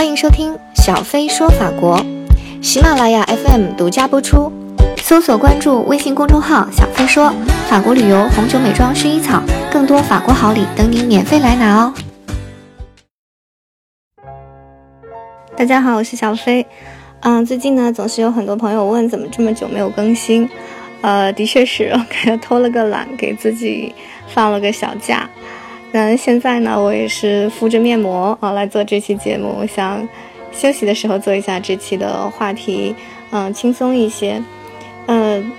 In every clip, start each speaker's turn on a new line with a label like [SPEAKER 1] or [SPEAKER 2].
[SPEAKER 1] 欢迎收听小飞说法国，喜马拉雅 FM 独家播出。搜索关注微信公众号“小飞说法国旅游、红酒、美妆、薰衣草”，更多法国好礼等你免费来拿哦！大家好，我是小飞。嗯，最近呢，总是有很多朋友问怎么这么久没有更新。呃，的确是，给偷了个懒，给自己放了个小假。那现在呢，我也是敷着面膜啊来做这期节目。我想休息的时候做一下这期的话题，嗯，轻松一些。嗯，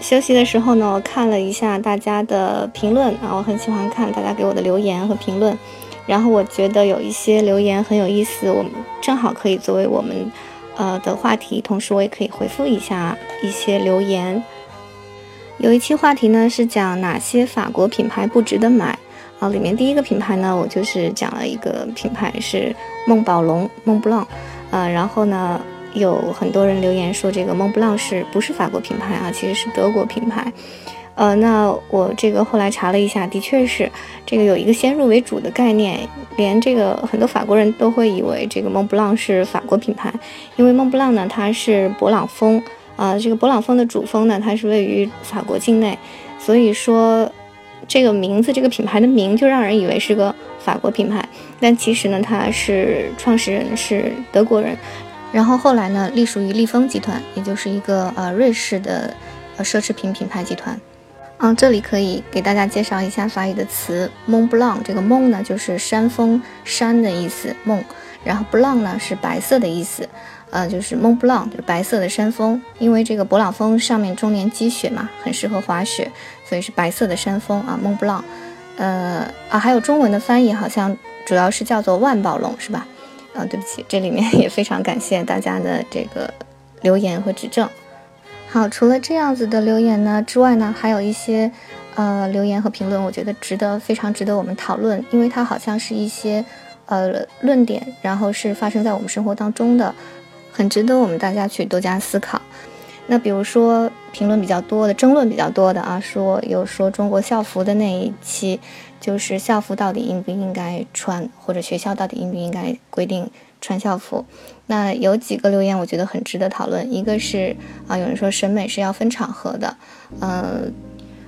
[SPEAKER 1] 休息的时候呢，我看了一下大家的评论啊，我很喜欢看大家给我的留言和评论。然后我觉得有一些留言很有意思，我们正好可以作为我们呃的话题，同时我也可以回复一下一些留言。有一期话题呢是讲哪些法国品牌不值得买。啊，里面第一个品牌呢，我就是讲了一个品牌是梦宝龙梦布朗，呃，然后呢，有很多人留言说这个梦布朗是不是法国品牌啊？其实是德国品牌，呃，那我这个后来查了一下，的确是这个有一个先入为主的概念，连这个很多法国人都会以为这个梦布朗是法国品牌，因为梦布朗呢它是勃朗峰，啊，这个勃朗峰的主峰呢它是位于法国境内，所以说。这个名字，这个品牌的名就让人以为是个法国品牌，但其实呢，它是创始人是德国人，然后后来呢，隶属于利丰集团，也就是一个呃瑞士的呃奢侈品品牌集团。嗯，这里可以给大家介绍一下法语的词 Mont Blanc，这个 m o n 呢就是山峰山的意思，Mont，然后 Blanc 呢是白色的意思。呃，就是 Mont Blanc，就是白色的山峰，因为这个勃朗峰上面终年积雪嘛，很适合滑雪，所以是白色的山峰啊，Mont Blanc。呃啊，还有中文的翻译，好像主要是叫做万宝龙，是吧？啊，对不起，这里面 也非常感谢大家的这个留言和指正。好，除了这样子的留言呢之外呢，还有一些呃留言和评论，我觉得值得非常值得我们讨论，因为它好像是一些呃论点，然后是发生在我们生活当中的。很值得我们大家去多加思考。那比如说评论比较多的、争论比较多的啊，说有说中国校服的那一期，就是校服到底应不应该穿，或者学校到底应不应该规定穿校服。那有几个留言我觉得很值得讨论。一个是啊，有人说审美是要分场合的，嗯，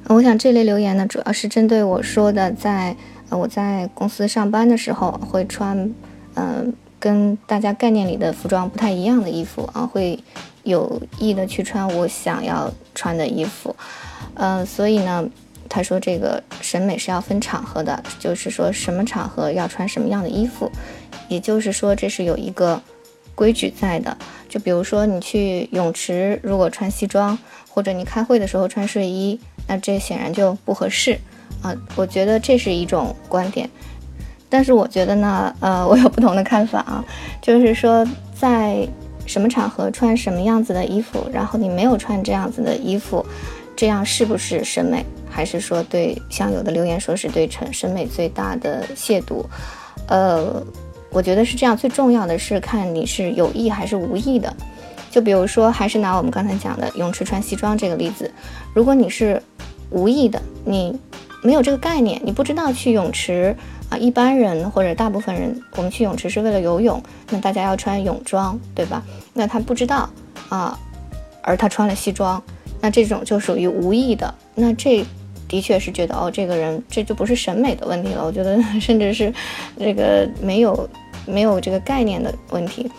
[SPEAKER 1] 我想这类留言呢，主要是针对我说的，在我在公司上班的时候会穿，嗯。跟大家概念里的服装不太一样的衣服啊，会有意的去穿我想要穿的衣服，嗯，所以呢，他说这个审美是要分场合的，就是说什么场合要穿什么样的衣服，也就是说这是有一个规矩在的。就比如说你去泳池，如果穿西装，或者你开会的时候穿睡衣，那这显然就不合适啊。我觉得这是一种观点。但是我觉得呢，呃，我有不同的看法啊，就是说在什么场合穿什么样子的衣服，然后你没有穿这样子的衣服，这样是不是审美？还是说对像有的留言说是对审审美最大的亵渎？呃，我觉得是这样，最重要的是看你是有意还是无意的。就比如说，还是拿我们刚才讲的泳池穿西装这个例子，如果你是无意的，你没有这个概念，你不知道去泳池。啊，一般人或者大部分人，我们去泳池是为了游泳，那大家要穿泳装，对吧？那他不知道啊，而他穿了西装，那这种就属于无意的。那这的确是觉得哦，这个人这就不是审美的问题了。我觉得 甚至是这个没有没有这个概念的问题。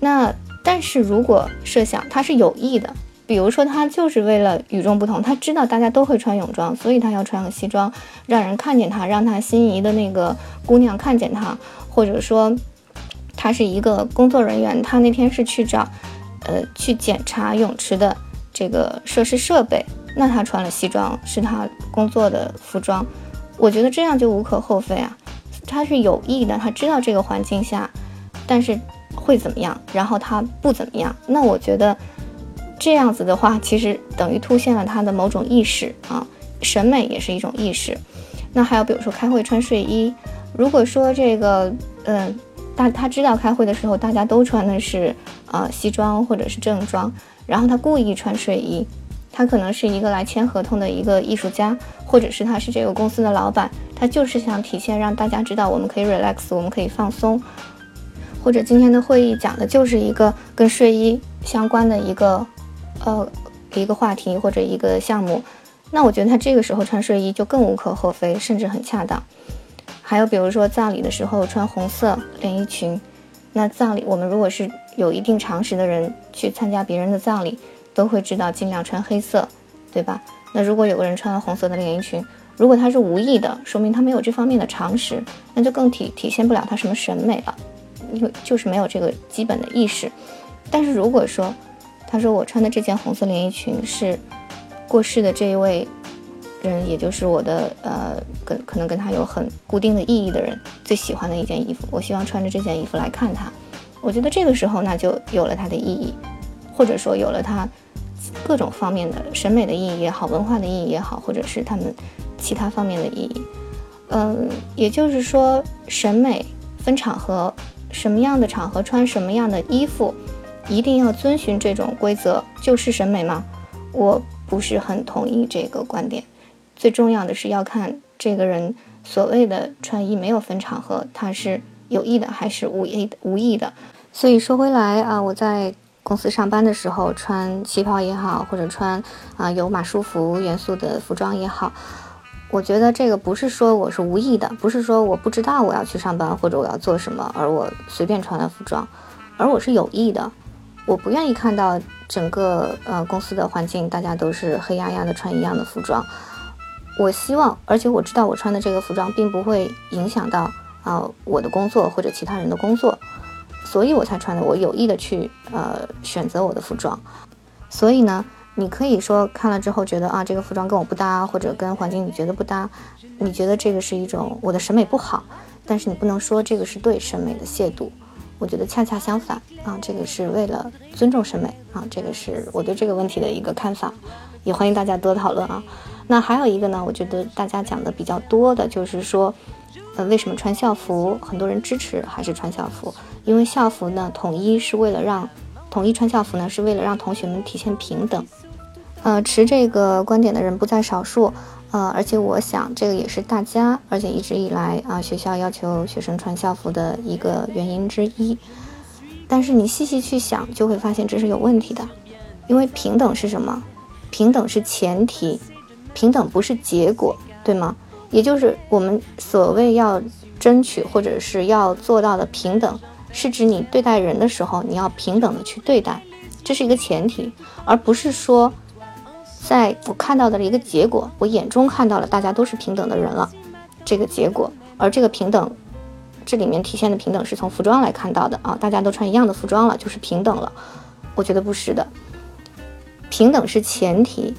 [SPEAKER 1] 那但是如果设想他是有意的。比如说，他就是为了与众不同，他知道大家都会穿泳装，所以他要穿个西装，让人看见他，让他心仪的那个姑娘看见他，或者说，他是一个工作人员，他那天是去找，呃，去检查泳池的这个设施设备，那他穿了西装是他工作的服装，我觉得这样就无可厚非啊，他是有意的，他知道这个环境下，但是会怎么样，然后他不怎么样，那我觉得。这样子的话，其实等于凸显了他的某种意识啊，审美也是一种意识。那还有比如说开会穿睡衣，如果说这个，嗯，大他知道开会的时候大家都穿的是呃西装或者是正装，然后他故意穿睡衣，他可能是一个来签合同的一个艺术家，或者是他是这个公司的老板，他就是想体现让大家知道我们可以 relax，我们可以放松。或者今天的会议讲的就是一个跟睡衣相关的一个呃一个话题或者一个项目，那我觉得他这个时候穿睡衣就更无可厚非，甚至很恰当。还有比如说葬礼的时候穿红色连衣裙，那葬礼我们如果是有一定常识的人去参加别人的葬礼，都会知道尽量穿黑色，对吧？那如果有个人穿了红色的连衣裙，如果他是无意的，说明他没有这方面的常识，那就更体体现不了他什么审美了，因为就是没有这个基本的意识。但是如果说他说我穿的这件红色连衣裙是过世的这一位。人，也就是我的呃，跟可能跟他有很固定的意义的人，最喜欢的一件衣服，我希望穿着这件衣服来看他。我觉得这个时候那就有了它的意义，或者说有了它各种方面的审美的意义也好，文化的意义也好，或者是他们其他方面的意义。嗯，也就是说，审美分场合，什么样的场合穿什么样的衣服，一定要遵循这种规则，就是审美吗？我不是很同意这个观点。最重要的是要看这个人所谓的穿衣没有分场合，他是有意的还是无意的无意的。所以说回来啊，我在公司上班的时候穿旗袍也好，或者穿啊有马术服元素的服装也好，我觉得这个不是说我是无意的，不是说我不知道我要去上班或者我要做什么，而我随便穿了服装，而我是有意的。我不愿意看到整个呃公司的环境大家都是黑压压的穿一样的服装。我希望，而且我知道我穿的这个服装并不会影响到啊我的工作或者其他人的工作，所以我才穿的。我有意的去呃选择我的服装，所以呢，你可以说看了之后觉得啊这个服装跟我不搭，或者跟环境你觉得不搭，你觉得这个是一种我的审美不好，但是你不能说这个是对审美的亵渎。我觉得恰恰相反啊，这个是为了尊重审美啊，这个是我对这个问题的一个看法，也欢迎大家多讨论啊。那还有一个呢，我觉得大家讲的比较多的就是说，呃，为什么穿校服？很多人支持还是穿校服，因为校服呢，统一是为了让统一穿校服呢，是为了让同学们体现平等。呃，持这个观点的人不在少数，呃，而且我想这个也是大家，而且一直以来啊，学校要求学生穿校服的一个原因之一。但是你细细去想，就会发现这是有问题的，因为平等是什么？平等是前提。平等不是结果，对吗？也就是我们所谓要争取或者是要做到的平等，是指你对待人的时候，你要平等的去对待，这是一个前提，而不是说，在我看到的一个结果，我眼中看到了大家都是平等的人了，这个结果，而这个平等，这里面体现的平等是从服装来看到的。啊，大家都穿一样的服装了，就是平等了，我觉得不是的，平等是前提。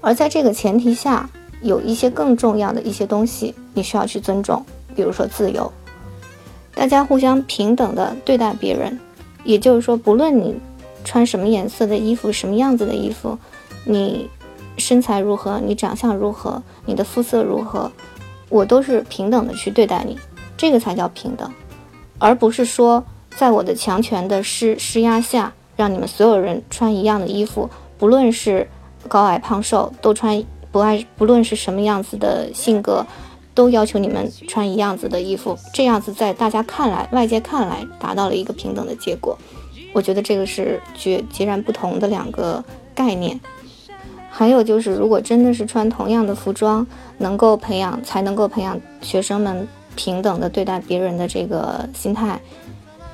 [SPEAKER 1] 而在这个前提下，有一些更重要的一些东西，你需要去尊重，比如说自由，大家互相平等的对待别人，也就是说，不论你穿什么颜色的衣服，什么样子的衣服，你身材如何，你长相如何，你的肤色如何，我都是平等的去对待你，这个才叫平等，而不是说在我的强权的施施压下，让你们所有人穿一样的衣服，不论是。高矮胖瘦都穿不爱，不论是什么样子的性格，都要求你们穿一样子的衣服。这样子在大家看来，外界看来，达到了一个平等的结果。我觉得这个是绝截然不同的两个概念。还有就是，如果真的是穿同样的服装，能够培养，才能够培养学生们平等的对待别人的这个心态。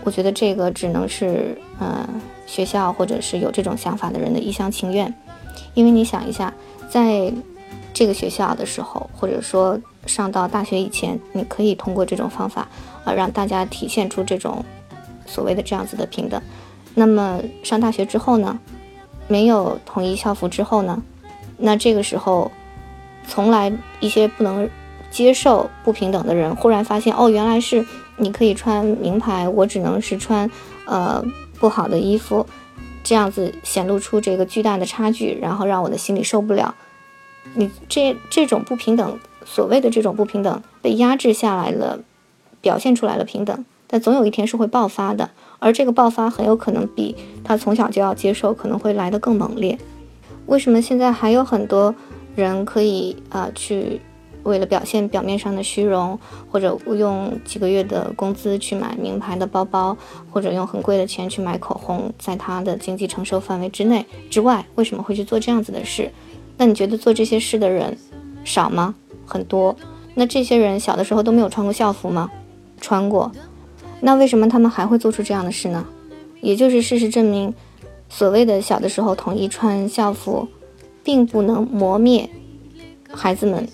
[SPEAKER 1] 我觉得这个只能是，呃，学校或者是有这种想法的人的一厢情愿。因为你想一下，在这个学校的时候，或者说上到大学以前，你可以通过这种方法啊，让大家体现出这种所谓的这样子的平等。那么上大学之后呢，没有统一校服之后呢，那这个时候，从来一些不能接受不平等的人，忽然发现哦，原来是你可以穿名牌，我只能是穿呃不好的衣服。这样子显露出这个巨大的差距，然后让我的心里受不了。你这这种不平等，所谓的这种不平等被压制下来了，表现出来了平等，但总有一天是会爆发的。而这个爆发很有可能比他从小就要接受可能会来得更猛烈。为什么现在还有很多人可以啊去为了表现表面上的虚荣，或者用几个月的工资去买名牌的包包，或者用很贵的钱去买口红，在他的经济承受范围之内之外，为什么会去做这样子的事？那你觉得做这些事的人少吗？很多。那这些人小的时候都没有穿过校服吗？穿过。那为什么他们还会做出这样的事呢？也就是事实证明，所谓的小的时候统一穿校服，并不能磨灭孩子们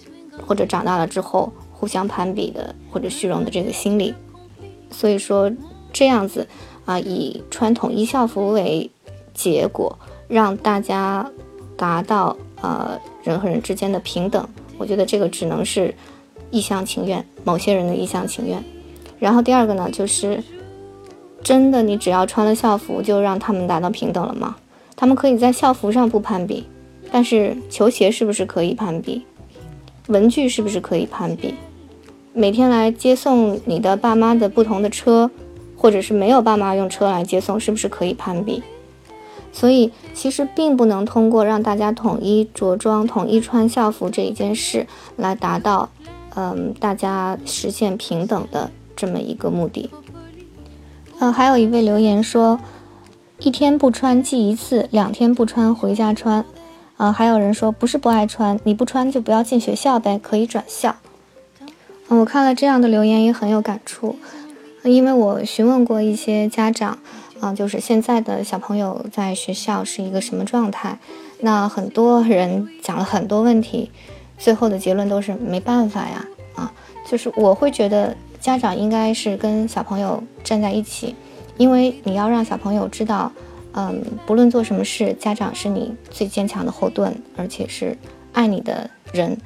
[SPEAKER 1] 或者长大了之后互相攀比的或者虚荣的这个心理。所以说这样子啊，以穿统一校服为结果，让大家达到呃人和人之间的平等，我觉得这个只能是一厢情愿，某些人的一厢情愿。然后第二个呢，就是真的，你只要穿了校服，就让他们达到平等了吗？他们可以在校服上不攀比，但是球鞋是不是可以攀比？文具是不是可以攀比？每天来接送你的爸妈的不同的车，或者是没有爸妈用车来接送，是不是可以攀比？所以其实并不能通过让大家统一着装、统一穿校服这一件事来达到，嗯，大家实现平等的。这么一个目的，呃，还有一位留言说，一天不穿记一次，两天不穿回家穿，啊，还有人说不是不爱穿，你不穿就不要进学校呗，可以转校。嗯，我看了这样的留言也很有感触，因为我询问过一些家长，啊，就是现在的小朋友在学校是一个什么状态，那很多人讲了很多问题，最后的结论都是没办法呀，啊，就是我会觉得。家长应该是跟小朋友站在一起，因为你要让小朋友知道，嗯，不论做什么事，家长是你最坚强的后盾，而且是爱你的人。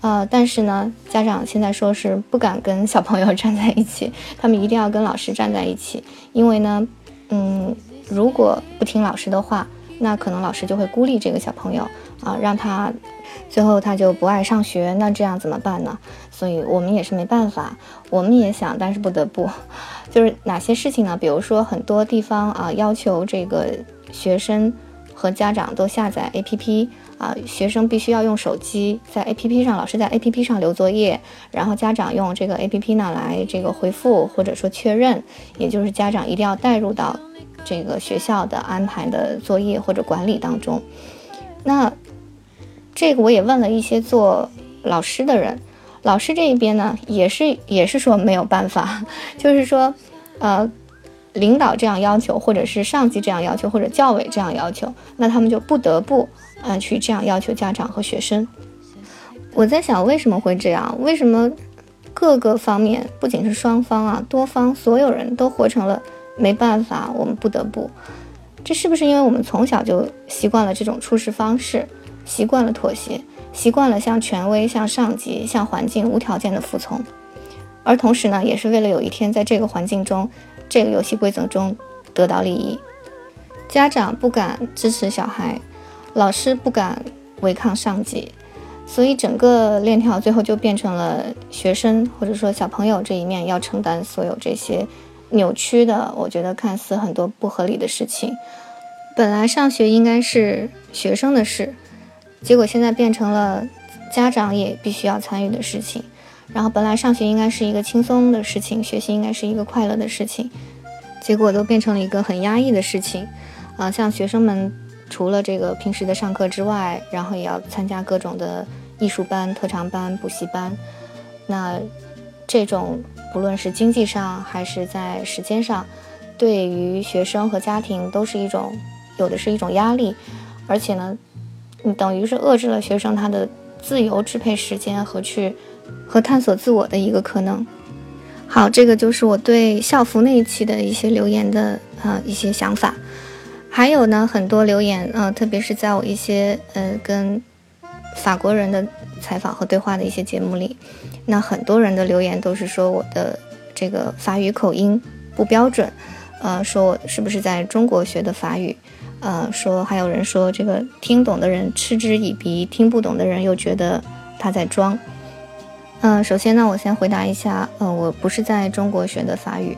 [SPEAKER 1] 呃，但是呢，家长现在说是不敢跟小朋友站在一起，他们一定要跟老师站在一起，因为呢，嗯，如果不听老师的话，那可能老师就会孤立这个小朋友啊，让他。最后他就不爱上学，那这样怎么办呢？所以我们也是没办法，我们也想，但是不得不，就是哪些事情呢？比如说很多地方啊，要求这个学生和家长都下载 APP 啊，学生必须要用手机在 APP 上，老师在 APP 上留作业，然后家长用这个 APP 呢来这个回复或者说确认，也就是家长一定要带入到这个学校的安排的作业或者管理当中，那。这个我也问了一些做老师的人，老师这一边呢也是也是说没有办法，就是说，呃，领导这样要求，或者是上级这样要求，或者教委这样要求，那他们就不得不啊去这样要求家长和学生。我在想为什么会这样？为什么各个方面不仅是双方啊，多方所有人都活成了没办法，我们不得不？这是不是因为我们从小就习惯了这种处事方式？习惯了妥协，习惯了向权威、向上级、向环境无条件的服从，而同时呢，也是为了有一天在这个环境中、这个游戏规则中得到利益。家长不敢支持小孩，老师不敢违抗上级，所以整个链条最后就变成了学生或者说小朋友这一面要承担所有这些扭曲的，我觉得看似很多不合理的事情。本来上学应该是学生的事。结果现在变成了家长也必须要参与的事情，然后本来上学应该是一个轻松的事情，学习应该是一个快乐的事情，结果都变成了一个很压抑的事情。啊，像学生们除了这个平时的上课之外，然后也要参加各种的艺术班、特长班、补习班。那这种不论是经济上还是在时间上，对于学生和家庭都是一种有的是一种压力，而且呢。你等于是遏制了学生他的自由支配时间和去和探索自我的一个可能。好，这个就是我对校服那一期的一些留言的呃一些想法。还有呢，很多留言呃，特别是在我一些呃跟法国人的采访和对话的一些节目里，那很多人的留言都是说我的这个法语口音不标准，呃，说我是不是在中国学的法语。呃，说还有人说这个听懂的人嗤之以鼻，听不懂的人又觉得他在装。嗯，首先呢，我先回答一下，呃，我不是在中国学的法语，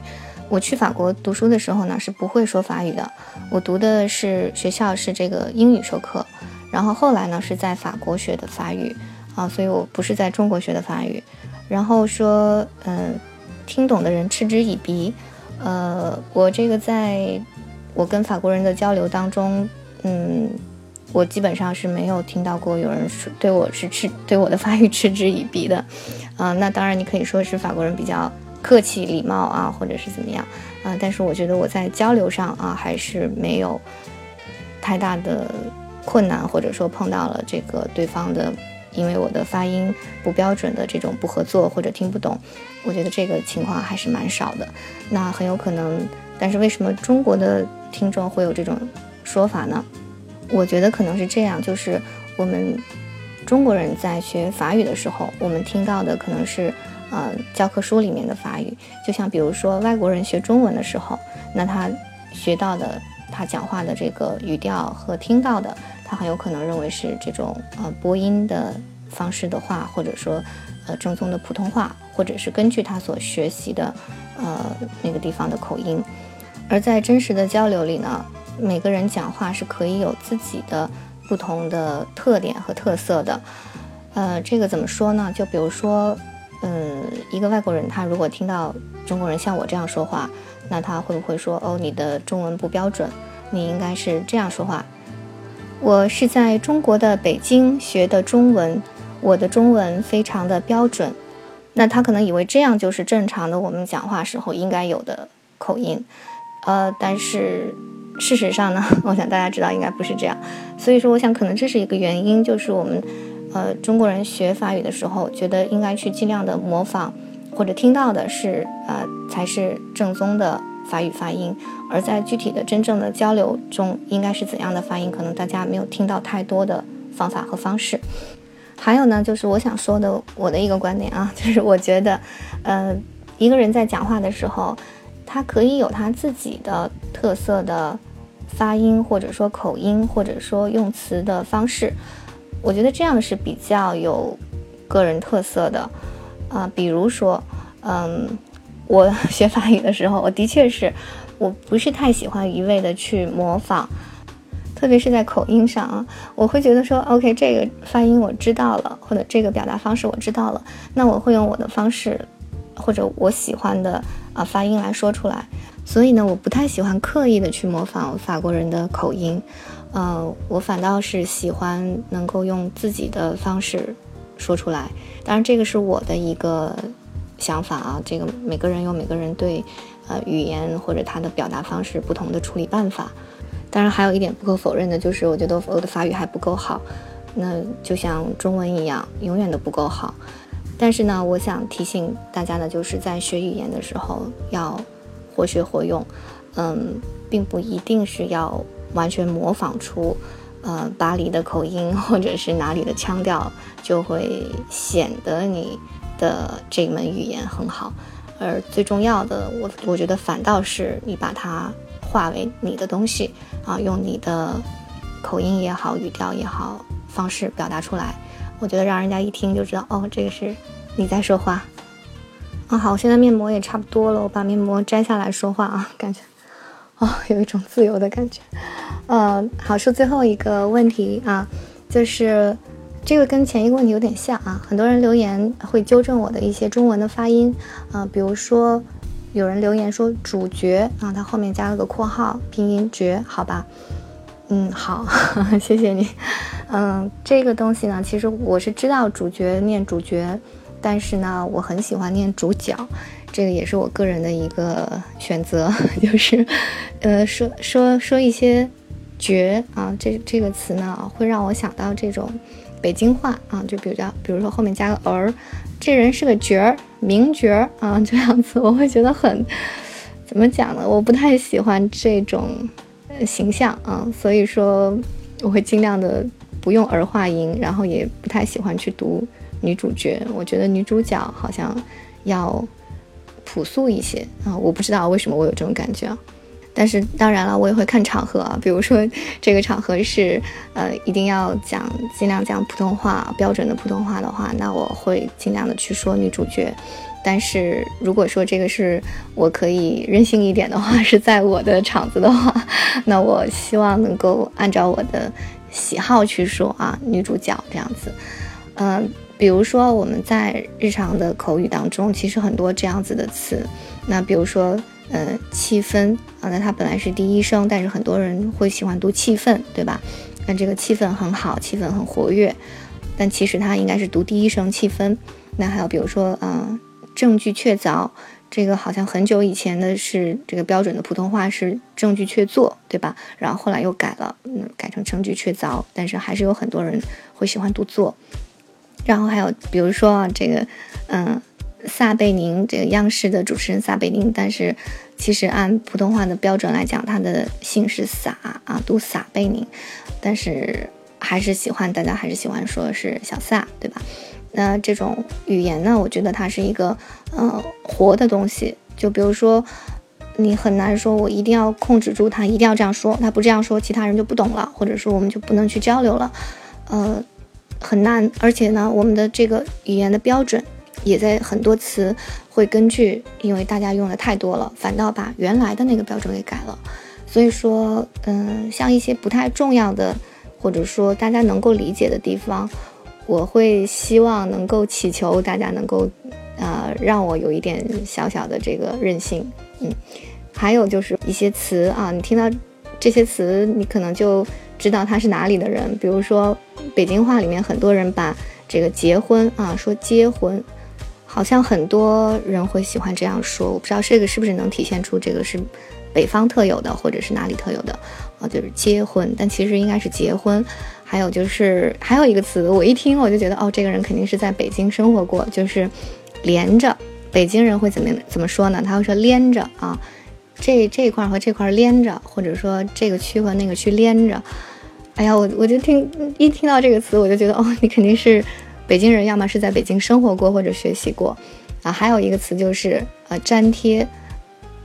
[SPEAKER 1] 我去法国读书的时候呢是不会说法语的，我读的是学校是这个英语授课，然后后来呢是在法国学的法语，啊，所以我不是在中国学的法语。然后说，嗯，听懂的人嗤之以鼻。呃，我这个在我跟法国人的交流当中，嗯，我基本上是没有听到过有人说对我是嗤对我的法语嗤之以鼻的。啊，那当然你可以说是法国人比较客气礼貌啊，或者是怎么样啊，但是我觉得我在交流上啊还是没有太大的困难，或者说碰到了这个对方的。因为我的发音不标准的这种不合作或者听不懂，我觉得这个情况还是蛮少的。那很有可能，但是为什么中国的听众会有这种说法呢？我觉得可能是这样，就是我们中国人在学法语的时候，我们听到的可能是呃教科书里面的法语，就像比如说外国人学中文的时候，那他学到的他讲话的这个语调和听到的。他很有可能认为是这种呃播音的方式的话，或者说呃正宗的普通话，或者是根据他所学习的呃那个地方的口音。而在真实的交流里呢，每个人讲话是可以有自己的不同的特点和特色的。呃，这个怎么说呢？就比如说，嗯，一个外国人他如果听到中国人像我这样说话，那他会不会说哦，你的中文不标准，你应该是这样说话？我是在中国的北京学的中文，我的中文非常的标准。那他可能以为这样就是正常的，我们讲话时候应该有的口音。呃，但是事实上呢，我想大家知道应该不是这样。所以说，我想可能这是一个原因，就是我们呃中国人学法语的时候，觉得应该去尽量的模仿，或者听到的是呃才是正宗的。法语发音，而在具体的真正的交流中，应该是怎样的发音？可能大家没有听到太多的方法和方式。还有呢，就是我想说的，我的一个观点啊，就是我觉得，呃，一个人在讲话的时候，他可以有他自己的特色的发音，或者说口音，或者说用词的方式。我觉得这样是比较有个人特色的啊。比如说，嗯。我学法语的时候，我的确是，我不是太喜欢一味的去模仿，特别是在口音上啊，我会觉得说，OK，这个发音我知道了，或者这个表达方式我知道了，那我会用我的方式，或者我喜欢的啊发音来说出来。所以呢，我不太喜欢刻意的去模仿法国人的口音，呃，我反倒是喜欢能够用自己的方式说出来。当然，这个是我的一个。想法啊，这个每个人有每个人对，呃，语言或者他的表达方式不同的处理办法。当然，还有一点不可否认的就是，我觉得我的法语还不够好，那就像中文一样，永远都不够好。但是呢，我想提醒大家呢，就是在学语言的时候要活学活用，嗯，并不一定是要完全模仿出，呃，巴黎的口音或者是哪里的腔调，就会显得你。的这门语言很好，而最重要的，我我觉得反倒是你把它化为你的东西啊，用你的口音也好，语调也好，方式表达出来，我觉得让人家一听就知道，哦，这个是你在说话啊。好，我现在面膜也差不多了，我把面膜摘下来说话啊，感觉哦，有一种自由的感觉。呃，好，说最后一个问题啊，就是。这个跟前一个问题有点像啊，很多人留言会纠正我的一些中文的发音啊，比如说有人留言说主角啊，他后面加了个括号，拼音绝，好吧，嗯，好，谢谢你，嗯，这个东西呢，其实我是知道主角念主角，但是呢，我很喜欢念主角，这个也是我个人的一个选择，就是呃，说说说一些绝啊，这这个词呢，会让我想到这种。北京话啊，就比较，比如说后面加个儿，这人是个角儿，名角儿啊，这样子我会觉得很，怎么讲呢？我不太喜欢这种形象啊，所以说我会尽量的不用儿化音，然后也不太喜欢去读女主角，我觉得女主角好像要朴素一些啊，我不知道为什么我有这种感觉啊。但是当然了，我也会看场合啊。比如说，这个场合是，呃，一定要讲，尽量讲普通话，标准的普通话的话，那我会尽量的去说女主角。但是如果说这个是我可以任性一点的话，是在我的场子的话，那我希望能够按照我的喜好去说啊，女主角这样子。嗯，比如说我们在日常的口语当中，其实很多这样子的词。那比如说，呃，气氛啊，那它本来是第一声，但是很多人会喜欢读气氛，对吧？那这个气氛很好，气氛很活跃，但其实它应该是读第一声气氛。那还有比如说，嗯，证据确凿。这个好像很久以前的是这个标准的普通话是证据确凿，对吧？然后后来又改了，嗯，改成证据确凿，但是还是有很多人会喜欢读作。然后还有比如说啊这个，嗯，撒贝宁这个央视的主持人撒贝宁，但是其实按普通话的标准来讲，他的姓是撒啊，读撒贝宁，但是还是喜欢大家还是喜欢说是小撒，对吧？那这种语言呢，我觉得它是一个，呃，活的东西。就比如说，你很难说，我一定要控制住他，一定要这样说，他不这样说，其他人就不懂了，或者说我们就不能去交流了，呃，很难。而且呢，我们的这个语言的标准也在很多词会根据，因为大家用的太多了，反倒把原来的那个标准给改了。所以说，嗯，像一些不太重要的，或者说大家能够理解的地方。我会希望能够祈求大家能够，呃，让我有一点小小的这个韧性，嗯，还有就是一些词啊，你听到这些词，你可能就知道他是哪里的人。比如说北京话里面很多人把这个结婚啊说结婚，好像很多人会喜欢这样说，我不知道这个是不是能体现出这个是北方特有的，或者是哪里特有的啊，就是结婚，但其实应该是结婚。还有就是还有一个词，我一听我就觉得，哦，这个人肯定是在北京生活过，就是连着。北京人会怎么怎么说呢？他会说连着啊，这这块和这块连着，或者说这个区和那个区连着。哎呀，我我就听一听到这个词，我就觉得，哦，你肯定是北京人，要么是在北京生活过或者学习过啊。还有一个词就是呃粘贴，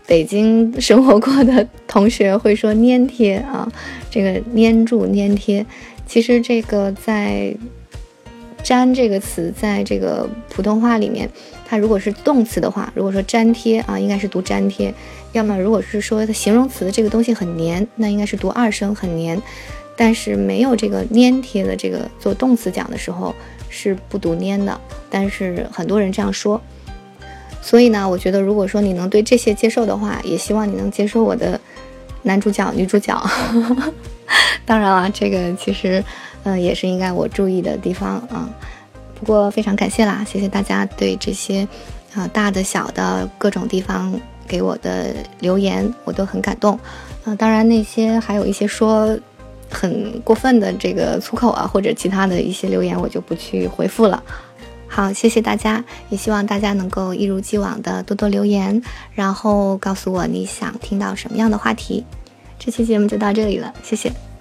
[SPEAKER 1] 北京生活过的同学会说粘贴啊，这个粘住粘贴。其实这个在“粘”这个词，在这个普通话里面，它如果是动词的话，如果说粘贴啊，应该是读粘贴；要么如果是说它形容词，这个东西很黏，那应该是读二声很黏。但是没有这个粘贴的这个做动词讲的时候是不读粘的，但是很多人这样说。所以呢，我觉得如果说你能对这些接受的话，也希望你能接受我的男主角、女主角。当然了，这个其实，嗯，也是应该我注意的地方啊。不过非常感谢啦，谢谢大家对这些，啊，大的小的各种地方给我的留言，我都很感动。啊，当然那些还有一些说很过分的这个粗口啊，或者其他的一些留言，我就不去回复了。好，谢谢大家，也希望大家能够一如既往的多多留言，然后告诉我你想听到什么样的话题。这期节目就到这里了，谢谢。